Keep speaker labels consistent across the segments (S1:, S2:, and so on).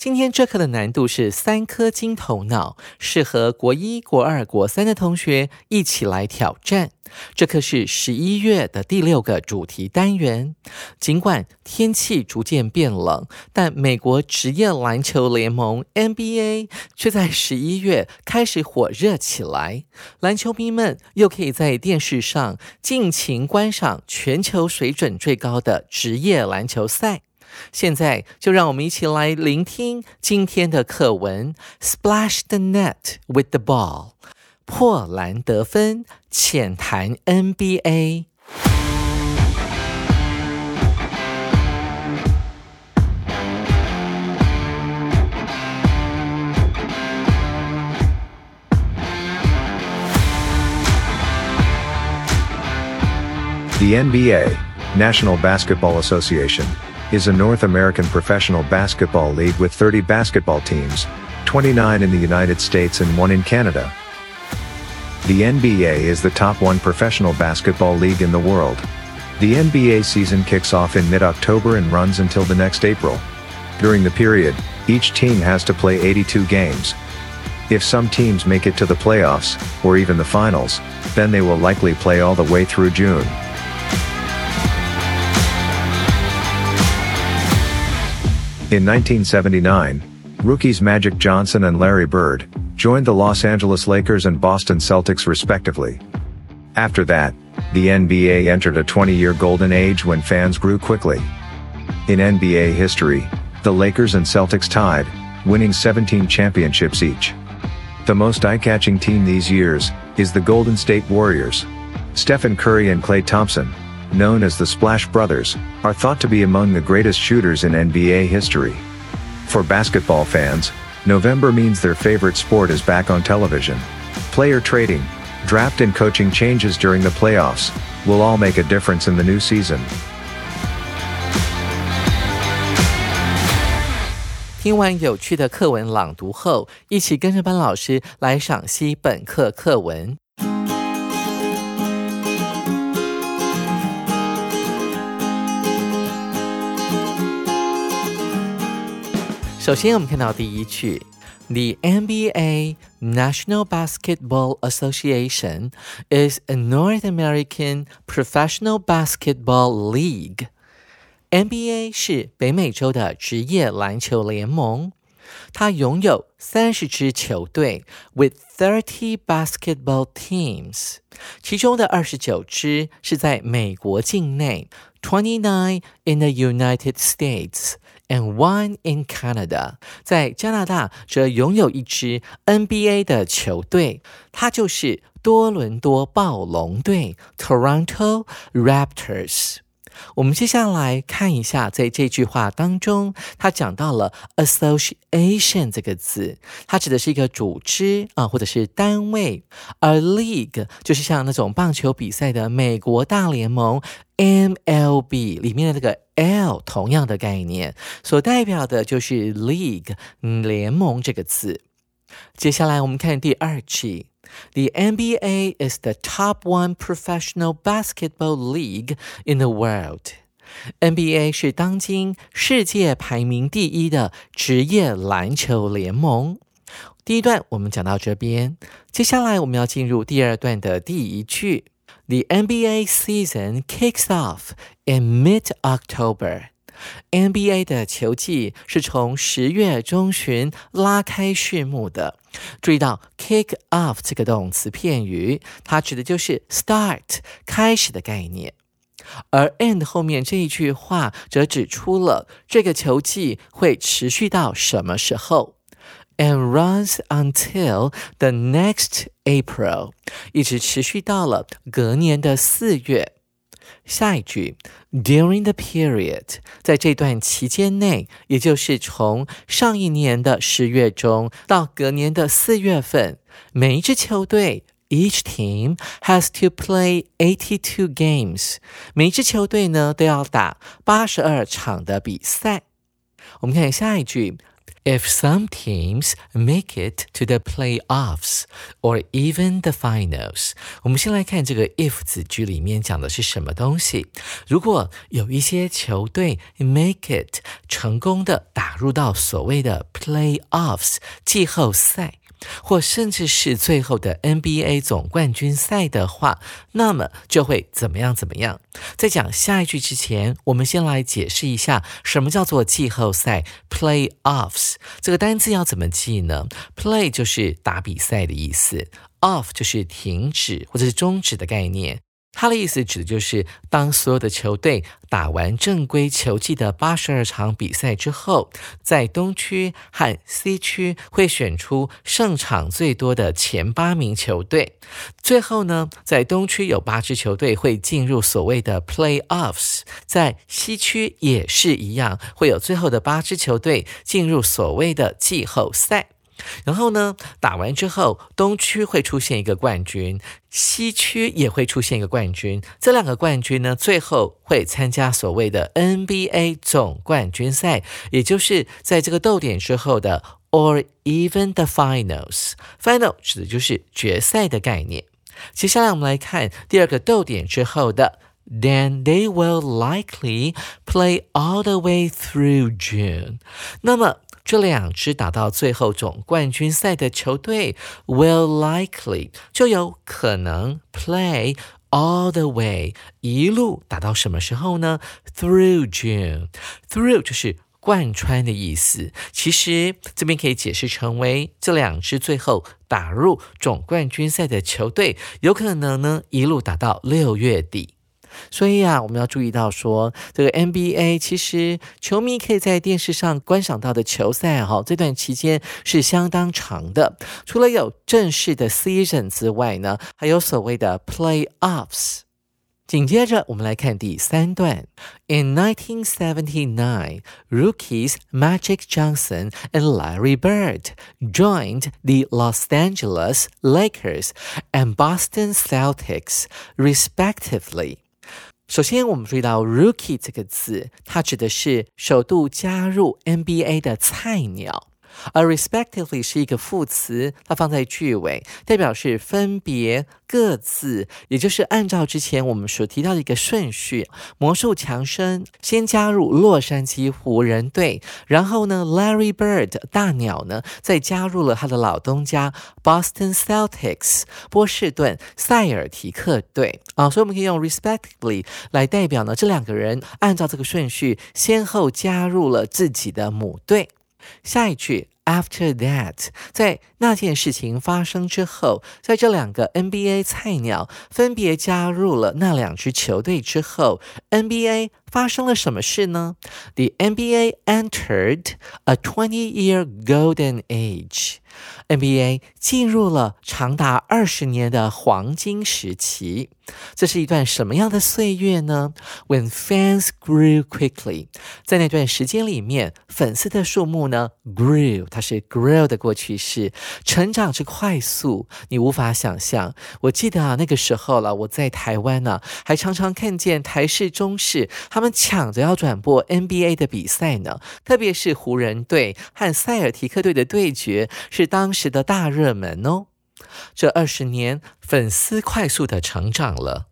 S1: 今天这课的难度是三颗金头脑，适合国一、国二、国三的同学一起来挑战。这课是十一月的第六个主题单元。尽管天气逐渐变冷，但美国职业篮球联盟 NBA 却在十一月开始火热起来。篮球迷们又可以在电视上尽情观赏全球水准最高的职业篮球赛。现在就让我们一起来聆听今天的课文：Splash the net with the ball，破篮得分，浅谈
S2: NBA。The NBA, National Basketball Association. is a North American professional basketball league with 30 basketball teams, 29 in the United States and 1 in Canada. The NBA is the top one professional basketball league in the world. The NBA season kicks off in mid-October and runs until the next April. During the period, each team has to play 82 games. If some teams make it to the playoffs, or even the finals, then they will likely play all the way through June. In 1979, rookies Magic Johnson and Larry Bird joined the Los Angeles Lakers and Boston Celtics respectively. After that, the NBA entered a 20-year golden age when fans grew quickly. In NBA history, the Lakers and Celtics tied, winning 17 championships each. The most eye-catching team these years is the Golden State Warriors. Stephen Curry and Klay Thompson, known as the Splash Brothers, are thought to be among the greatest shooters in NBA history. For basketball fans, November means their favorite sport is back on television. Player trading, draft and coaching changes during the playoffs, will all make a difference in the new season.
S1: 听完有趣的课文朗读后，一起跟着班老师来赏析本课课文。 首先，我们看到第一句：The NBA National Basketball Association is a North American professional basketball league. NBA 是北美洲的职业篮球联盟，它拥有三十支球队，with thirty basketball teams，其中的二十九支是在美国境内，twenty nine in the United States。 And one in Canada，在加拿大则拥有一支 NBA 的球队，它就是多伦多暴龙队 （Toronto Raptors）。我们接下来看一下，在这句话当中，他讲到了 association 这个字，它指的是一个组织啊，或者是单位；而 league 就是像那种棒球比赛的美国大联盟 MLB 里面的这个 L 同样的概念，所代表的就是 league 联盟这个字。接下来我们看第二句。The NBA is the top one professional basketball league in the world. NBA 是当今世界排名第一的职业篮球联盟。第一段我们讲到这边，接下来我们要进入第二段的第一句。The NBA season kicks off in mid-October. NBA 的球季是从十月中旬拉开序幕的。 注意到 kick off 这个动词片语，它指的就是 start 开始的概念。而 end 后面这一句话则指出了这个球季会持续到什么时候。and runs until the next April，一直持续到了隔年的四月。下一句，during the period，在这段期间内，也就是从上一年的十月中到隔年的四月份，每一支球队 each team has to play eighty-two games，每一支球队呢都要打八十二场的比赛。我们看下一句。If some teams make it to the playoffs or even the finals，我们先来看这个 if 子句里面讲的是什么东西。如果有一些球队 make it 成功的打入到所谓的 playoffs 季后赛。或甚至是最后的 NBA 总冠军赛的话，那么就会怎么样怎么样？在讲下一句之前，我们先来解释一下什么叫做季后赛 （playoffs） 这个单词要怎么记呢？Play 就是打比赛的意思，off 就是停止或者是终止的概念。他的意思指的就是，当所有的球队打完正规球季的八十二场比赛之后，在东区和西区会选出胜场最多的前八名球队。最后呢，在东区有八支球队会进入所谓的 playoffs，在西区也是一样，会有最后的八支球队进入所谓的季后赛。然后呢，打完之后，东区会出现一个冠军，西区也会出现一个冠军。这两个冠军呢，最后会参加所谓的 NBA 总冠军赛，也就是在这个逗点之后的 or even the finals。final 指的就是决赛的概念。接下来我们来看第二个逗点之后的 then they will likely play all the way through June。那么这两支打到最后总冠军赛的球队 will likely 就有可能 play all the way 一路打到什么时候呢？Through June，through 就是贯穿的意思。其实这边可以解释成为这两支最后打入总冠军赛的球队，有可能呢一路打到六月底。所以啊，我们要注意到说，这个 NBA 其实球迷可以在电视上观赏到的球赛哈，这段期间是相当长的。除了有正式的 season 之外呢，还有所谓的 playoffs。紧接着，我们来看第三段。In 1979, rookies Magic Johnson and Larry Bird joined the Los Angeles Lakers and Boston Celtics, respectively. 首先，我们注意到 “rookie” 这个词，它指的是首度加入 NBA 的菜鸟。而 respectively 是一个副词，它放在句尾，代表是分别、各自，也就是按照之前我们所提到的一个顺序。魔术强生先加入洛杉矶湖人队，然后呢，Larry Bird 大鸟呢，再加入了他的老东家 Boston Celtics 波士顿塞尔提克队啊，所以我们可以用 respectively 来代表呢，这两个人按照这个顺序先后加入了自己的母队。下一句，After that，在那件事情发生之后，在这两个 NBA 菜鸟分别加入了那两支球队之后，NBA 发生了什么事呢？The NBA entered a twenty-year golden age。NBA 进入了长达二十年的黄金时期，这是一段什么样的岁月呢？When fans grew quickly，在那段时间里面，粉丝的数目呢 grew，它是 grow 的过去式，成长之快速，你无法想象。我记得啊，那个时候了，我在台湾呢，还常常看见台式、中式他们抢着要转播 NBA 的比赛呢，特别是湖人队和塞尔提克队的对决是。当时的大热门哦，这二十年粉丝快速的成长了。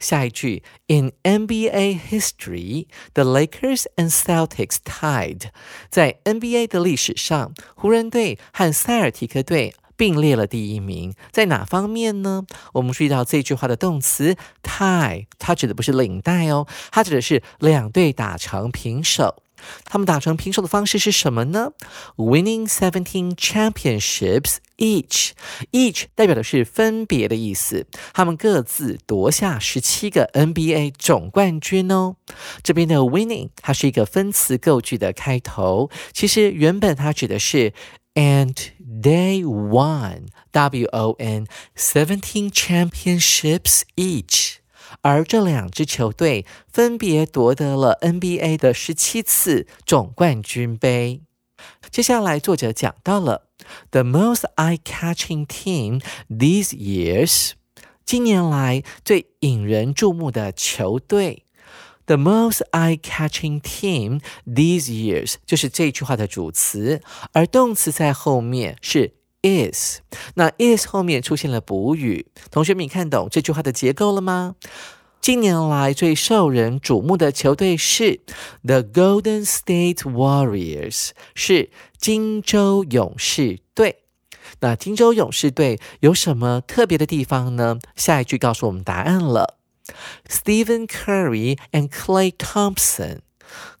S1: 下一句，In NBA history, the Lakers and Celtics tied。在 NBA 的历史上，湖人队和塞尔提克队并列了第一名。在哪方面呢？我们注意到这句话的动词 tie，它指的不是领带哦，它指的是两队打成平手。他们打成平手的方式是什么呢？Winning seventeen championships each，each 代表的是分别的意思。他们各自夺下十七个 NBA 总冠军哦。这边的 winning 它是一个分词构句的开头，其实原本它指的是 and they won W O N seventeen championships each。而这两支球队分别夺得了 NBA 的十七次总冠军杯。接下来，作者讲到了 the most eye-catching team these years，近年来最引人注目的球队。 The most eye-catching team these years 就是这句话的主词，而动词在后面是 is。那 is 后面出现了补语，同学们看懂这句话的结构了吗？近年来最受人瞩目的球队是 The Golden State Warriors，是金州勇士队。那金州勇士队有什么特别的地方呢？下一句告诉我们答案了。Stephen Curry and Clay Thompson，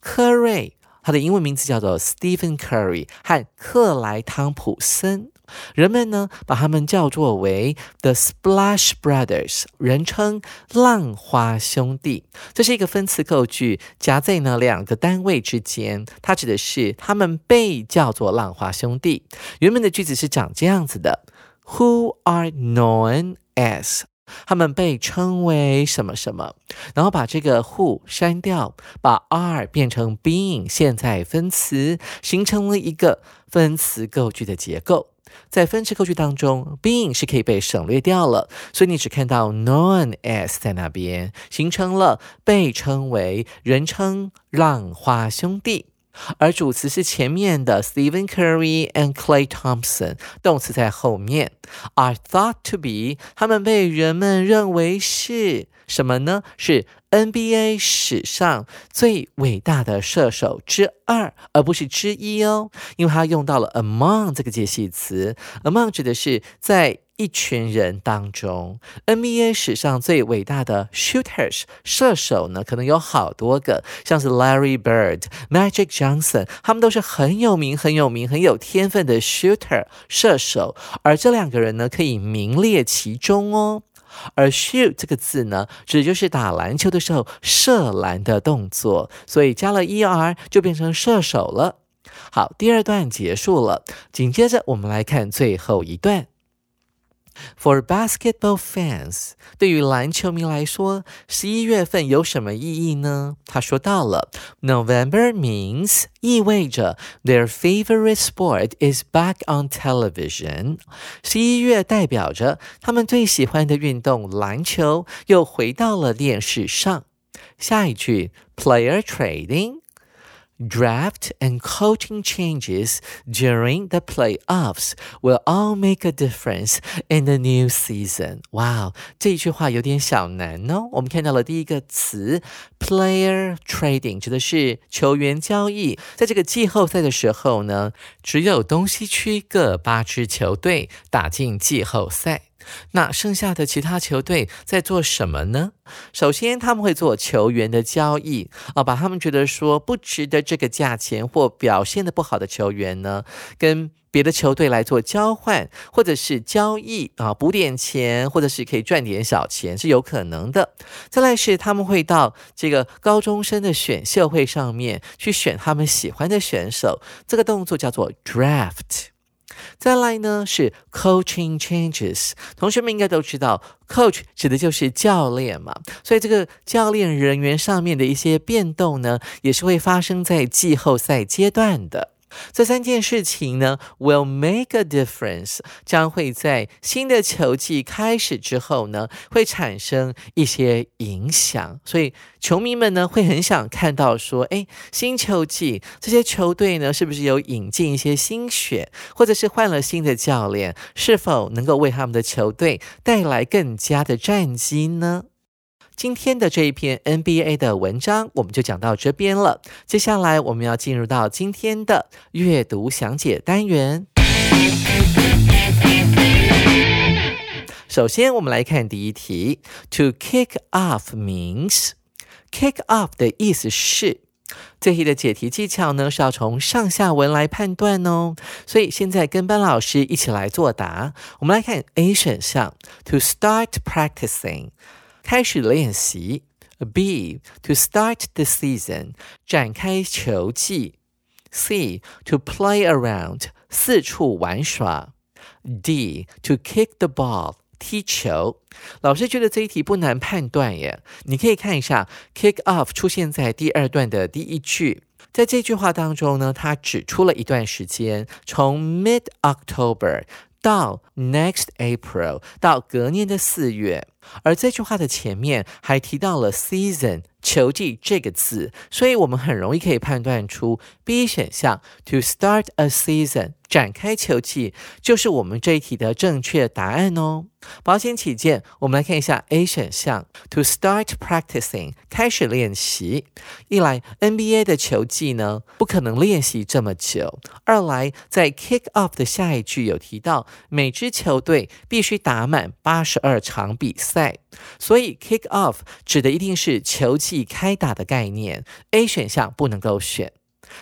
S1: 科瑞，他的英文名字叫做 Stephen Curry 和克莱汤普森。人们呢把他们叫做为 The Splash Brothers，人称浪花兄弟。这是一个分词构句，夹在呢两个单位之间。它指的是他们被叫做浪花兄弟。原本的句子是长这样子的：Who are known as？他们被称为什么什么？然后把这个 who 删掉，把 are 变成 being 现在分词，形成了一个分词构句的结构。在分词构句当中，being 是可以被省略掉了，所以你只看到 known as 在那边，形成了被称为人称浪花兄弟。而主词是前面的 Stephen Curry and Clay Thompson，动词在后面，are thought to be，他们被人们认为是什么呢？是 NBA 史上最伟大的射手之二，而不是之一哦，因为它用到了 among 这个介系词，among 指的是在。一群人当中，NBA 史上最伟大的 shooters 射手呢，可能有好多个，像是 Larry Bird、Magic Johnson，他们都是很有名、很有名、很有天分的 shooter 射手，而这两个人呢，可以名列其中哦。而 shoot 这个字呢，指的就是打篮球的时候射篮的动作，所以加了 er 就变成射手了。好，第二段结束了，紧接着我们来看最后一段。For basketball fans，对于篮球迷来说，十一月份有什么意义呢？他说到了，November means 意味着 their favorite sport is back on television。十一月代表着他们最喜欢的运动篮球又回到了电视上。下一句，player trading。Draft and coaching changes during the playoffs will all make a difference in the new season. 哇，这句话有点小难哦。我们看到了第一个词 player trading，指的是球员交易。在这个季后赛的时候呢，只有东西区各八支球队打进季后赛。 那剩下的其他球队在做什么呢？首先，他们会做球员的交易啊，把他们觉得说不值得这个价钱或表现的不好的球员呢，跟别的球队来做交换，或者是交易啊，补点钱，或者是可以赚点小钱，是有可能的。再来是他们会到这个高中生的选秀会上面去选他们喜欢的选手，这个动作叫做 draft。再来呢是 coaching changes，同学们应该都知道，coach 指的就是教练嘛，所以这个教练人员上面的一些变动呢，也是会发生在季后赛阶段的。这三件事情呢，will make a difference，将会在新的球季开始之后呢，会产生一些影响。所以球迷们呢，会很想看到说，哎，新球季这些球队呢，是不是有引进一些新血，或者是换了新的教练，是否能够为他们的球队带来更加的战绩呢？今天的这一篇 NBA 的文章，我们就讲到这边了。接下来我们要进入到今天的阅读详解单元。首先，我们来看第一题。To kick off means kick off 的意思是，这题的解题技巧呢是要从上下文来判断哦。所以现在跟班老师一起来作答。我们来看 A 选项，To start practicing。开始练习。B to start the season，展开球季。C to play around 四处玩耍，D to kick the ball 踢球。老师觉得这一题不难判断耶，你可以看一下 kick off 出现在第二段的第一句，在这句话当中呢，它指出了一段时间，从 mid October 到 next April 到隔年的四月，而这句话的前面还提到了 season。球技这个字，所以我们很容易可以判断出 B 选项 to start a season 展开球技就是我们这一题的正确答案哦。保险起见，我们来看一下 A 选项 to start practicing 开始练习。一来 NBA 的球技呢不可能练习这么久，二来在 kick off 的下一句有提到每支球队必须打满八十二场比赛，所以 kick off 指的一定是球技。开打的概念，A 选项不能够选。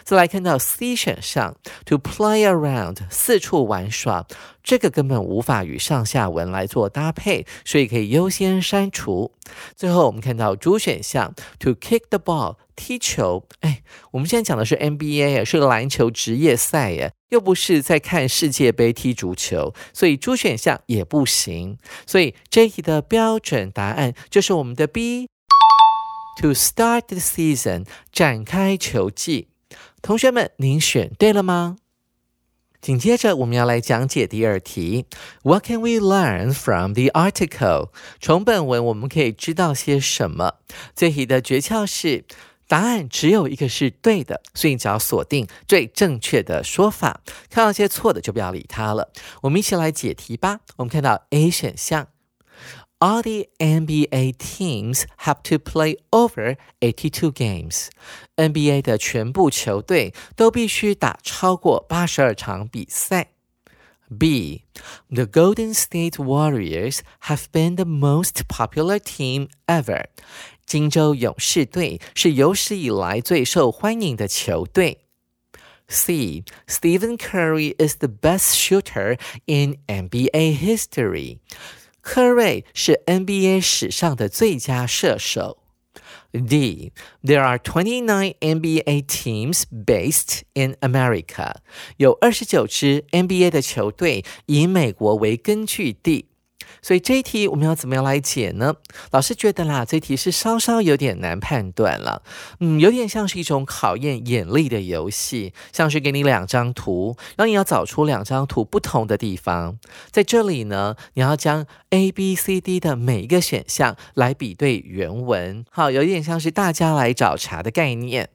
S1: 再来看到 C 选项，to play around 四处玩耍，这个根本无法与上下文来做搭配，所以可以优先删除。最后我们看到主选项，to kick the ball 踢球。哎，我们现在讲的是 NBA 是篮球职业赛耶，又不是在看世界杯踢足球，所以主选项也不行。所以这一题的标准答案就是我们的 B。To start the season，展开球季。同学们，您选对了吗？紧接着，我们要来讲解第二题。What can we learn from the article？从本文我们可以知道些什么？这题的诀窍是，答案只有一个是对的，所以你只要锁定最正确的说法。看到些错的就不要理它了。我们一起来解题吧。我们看到 A 选项。all the NBA teams have to play over 82 games. NBA 的全部球队都必须打超过八十二场比赛。B. The Golden State Warriors have been the most popular team ever. 金州勇士队是有史以来最受欢迎的球队。C. Stephen Curry is the best shooter in NBA history. 科瑞是 NBA 史上的最佳射手。D. There are twenty-nine NBA teams based in America. 有二十九支 NBA 的球队以美国为根据地。 所以这一题我们要怎么样来解呢？老师觉得啦，这题是稍稍有点难判断了，嗯，有点像是一种考验眼力的游戏，像是给你两张图，然后你要找出两张图不同的地方，在这里呢，你要将 A、B、C、D 的每一个选项来比对原文，好，有点像是大家来找茬的概念。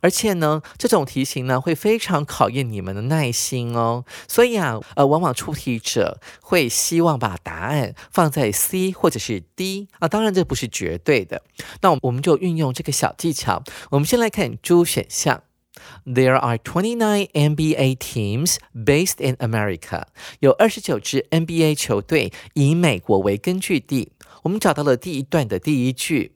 S1: 而且呢，这种题型呢会非常考验你们的耐心哦。所以啊，呃，往往出题者会希望把答案放在 C 或者是 D 啊，当然这不是绝对的。那我们就运用这个小技巧。我们先来看 D 选项，There are twenty-nine NBA teams based in America。有二十九支 NBA 球队以美国为根据地。我们找到了第一段的第一句。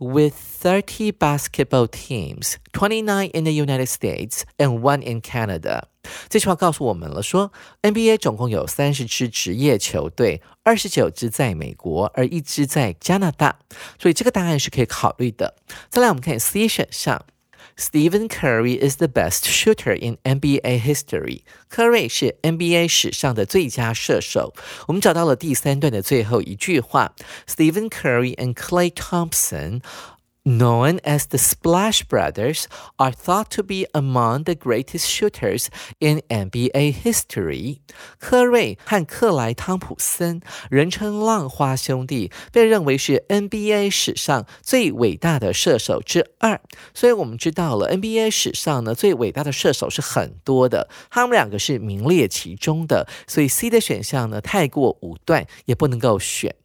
S1: With 30 basketball teams, 29 in the United States and one in Canada。这句话告诉我们了，说 NBA 总共有三十支职业球队，二十九支在美国，而一支在加拿大，所以这个答案是可以考虑的。再来，我们看 C 选项。Stephen Curry is the best shooter in NBA history. 科瑞是 NBA 史上的最佳射手。我们找到了第三段的最后一句话：Stephen Curry and Clay Thompson known as the Splash Brothers, are thought to be among the greatest shooters in NBA history. 科瑞和克莱·汤普森，人称“浪花兄弟”，被认为是 NBA 史上最伟大的射手之二。所以，我们知道了 NBA 史上呢最伟大的射手是很多的，他们两个是名列其中的。所以，C 的选项呢太过武断，也不能够选。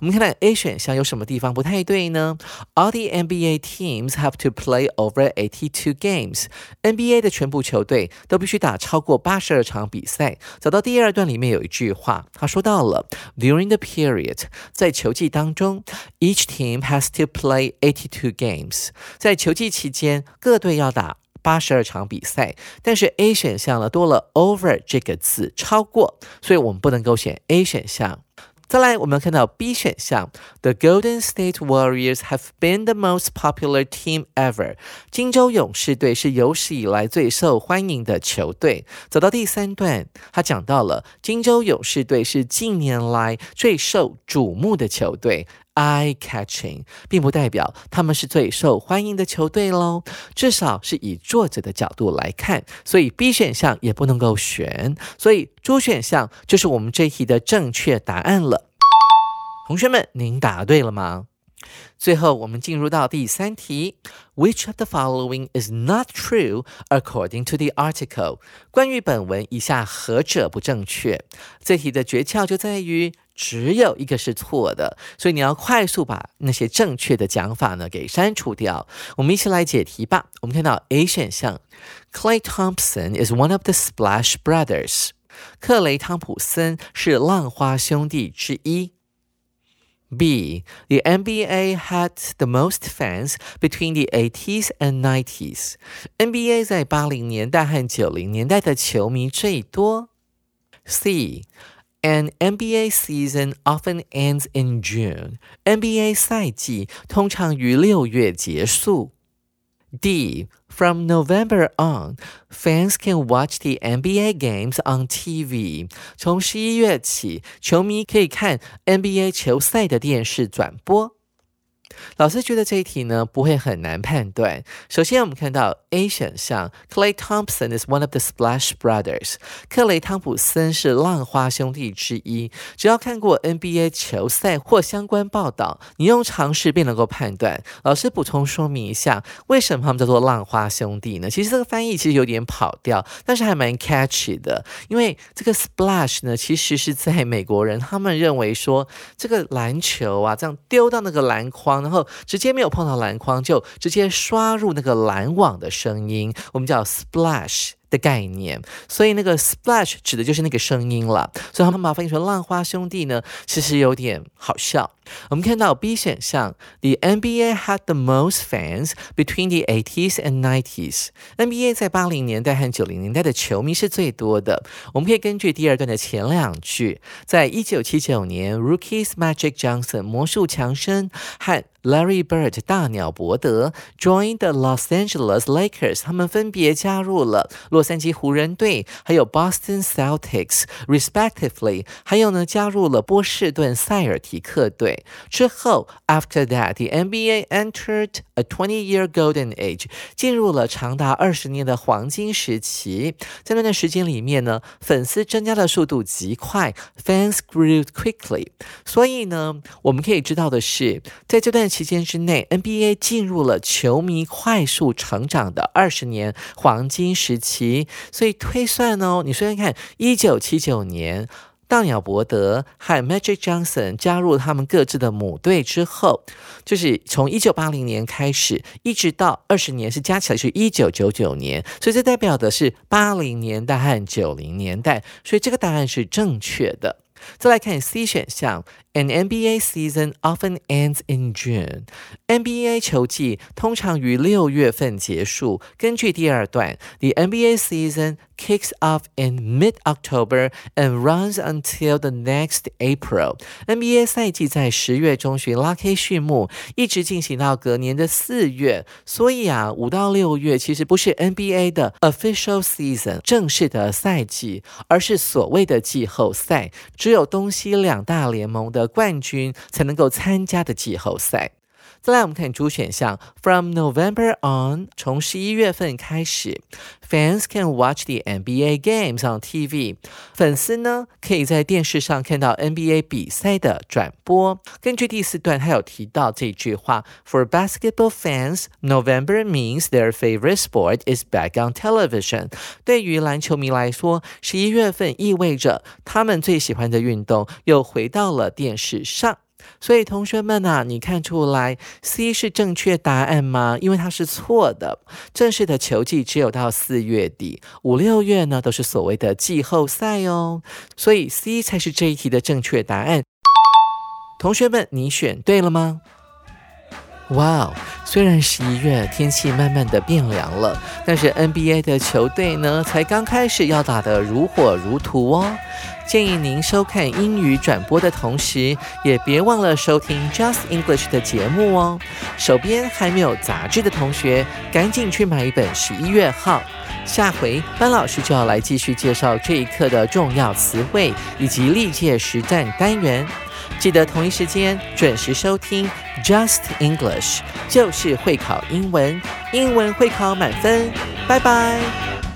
S1: 我们看看 A 选项有什么地方不太对呢？All the NBA teams have to play over eighty-two games. NBA 的全部球队都必须打超过八十二场比赛。走到第二段里面有一句话，他说到了 During the period，在球季当中，each team has to play eighty-two games。在球季期间，各队要打八十二场比赛。但是 A 选项呢多了 over 这个字，超过，所以我们不能够选 A 选项。再来，我们看到 B 选项，The Golden State Warriors have been the most popular team ever。金州勇士队是有史以来最受欢迎的球队。走到第三段，他讲到了金州勇士队是近年来最受瞩目的球队，eye-catching，并不代表他们是最受欢迎的球队喽。至少是以作者的角度来看，所以 B 选项也不能够选。所以 D 选项就是我们这一题的正确答案了。同学们，您答对了吗？最后，我们进入到第三题：Which of the following is not true according to the article？关于本文，以下何者不正确？这题的诀窍就在于只有一个是错的，所以你要快速把那些正确的讲法呢给删除掉。我们一起来解题吧。我们看到 A 选项：Clay Thompson is one of the Splash Brothers。克雷汤普森是浪花兄弟之一。B. The NBA had the most fans between the 80s and 90s. NBA 在八零年代和九零年代的球迷最多。C. An NBA season often ends in June. NBA 赛季通常于六月结束。D. From November on, fans can watch the NBA games on TV. 从十一月起，球迷可以看 NBA 球赛的电视转播。 老师觉得这一题呢不会很难判断。首先，我们看到 A 选项，Clay Thompson is one of the Splash Brothers。克雷汤普森是浪花兄弟之一。只要看过 NBA 球赛或相关报道，你用常识便能够判断。老师补充说明一下，为什么他们叫做浪花兄弟呢？其实这个翻译其实有点跑调，但是还蛮 catchy 的。因为这个 Splash 呢，其实是在美国人他们认为说，这个篮球啊，这样丢到那个篮筐。然后直接没有碰到篮筐，就直接刷入那个篮网的声音，我们叫 splash。的概念，所以那个 splash 指的就是那个声音了。所以他们把它翻译成浪花兄弟呢，其实有点好笑。我们看到 B 选项，The NBA had the most fans between the 80s and 90s。NBA 在八零年代和九零年代的球迷是最多的。我们可以根据第二段的前两句，在一九七九年，Rookies Magic Johnson 魔术强生和 Larry Bird 大鸟伯德 joined the Los Angeles Lakers，他们分别加入了。洛杉矶湖人队，还有 Boston Celtics，respectively，还有呢，加入了波士顿塞尔提克队之后，After that，the NBA entered a twenty-year golden age，进入了长达二十年的黄金时期。在那段时间里面呢，粉丝增加的速度极快，fans grew quickly。所以呢，我们可以知道的是，在这段 期间之内，NBA 进入了球迷快速成长的二十年黄金时期。所以推算哦，你算算看，一九七九年，大鸟伯德和 Magic Johnson 加入他们各自的母队之后，就是从一九八零年开始，一直到二十年是加起来是一九九九年，所以这代表的是八零年代和九零年代，所以这个答案是正确的。再来看 C 选项，An NBA season often ends in June。NBA 球季通常于六月份结束。根据第二段，The NBA season kicks off in mid-October and runs until the next April。NBA 赛季在十月中旬拉开序幕，一直进行到隔年的四月。所以啊，五到六月其实不是 NBA 的 official season 正式的赛季，而是所谓的季后赛。只有东西两大联盟的冠军才能够参加的季后赛。再来，我们看主选项，From November on，从十一月份开始，fans can watch the NBA games on TV。粉丝呢，可以在电视上看到 NBA 比赛的转播。根据第四段，他有提到这句话：For basketball fans，November means their favorite sport is back on television。对于篮球迷来说，十一月份意味着他们最喜欢的运动又回到了电视上。 所以同学们啊，你看出来 C 是正确答案吗？因为它是错的。正式的球季只有到四月底，五六月呢都是所谓的季后赛哦。所以 C 才是这一题的正确答案。同学们，你选对了吗？哇哦，虽然十一月天气慢慢的变凉了，但是 NBA 的球队呢才刚开始要打得如火如荼哦。建议您收看英语转播的同时，也别忘了收听 Just English 的节目哦。手边还没有杂志的同学，赶紧去买一本十一月号。下回班老师就要来继续介绍这一课的重要词汇以及历届实战单元。记得同一时间准时收听 Just English，就是会考英文，英文会考满分。拜拜。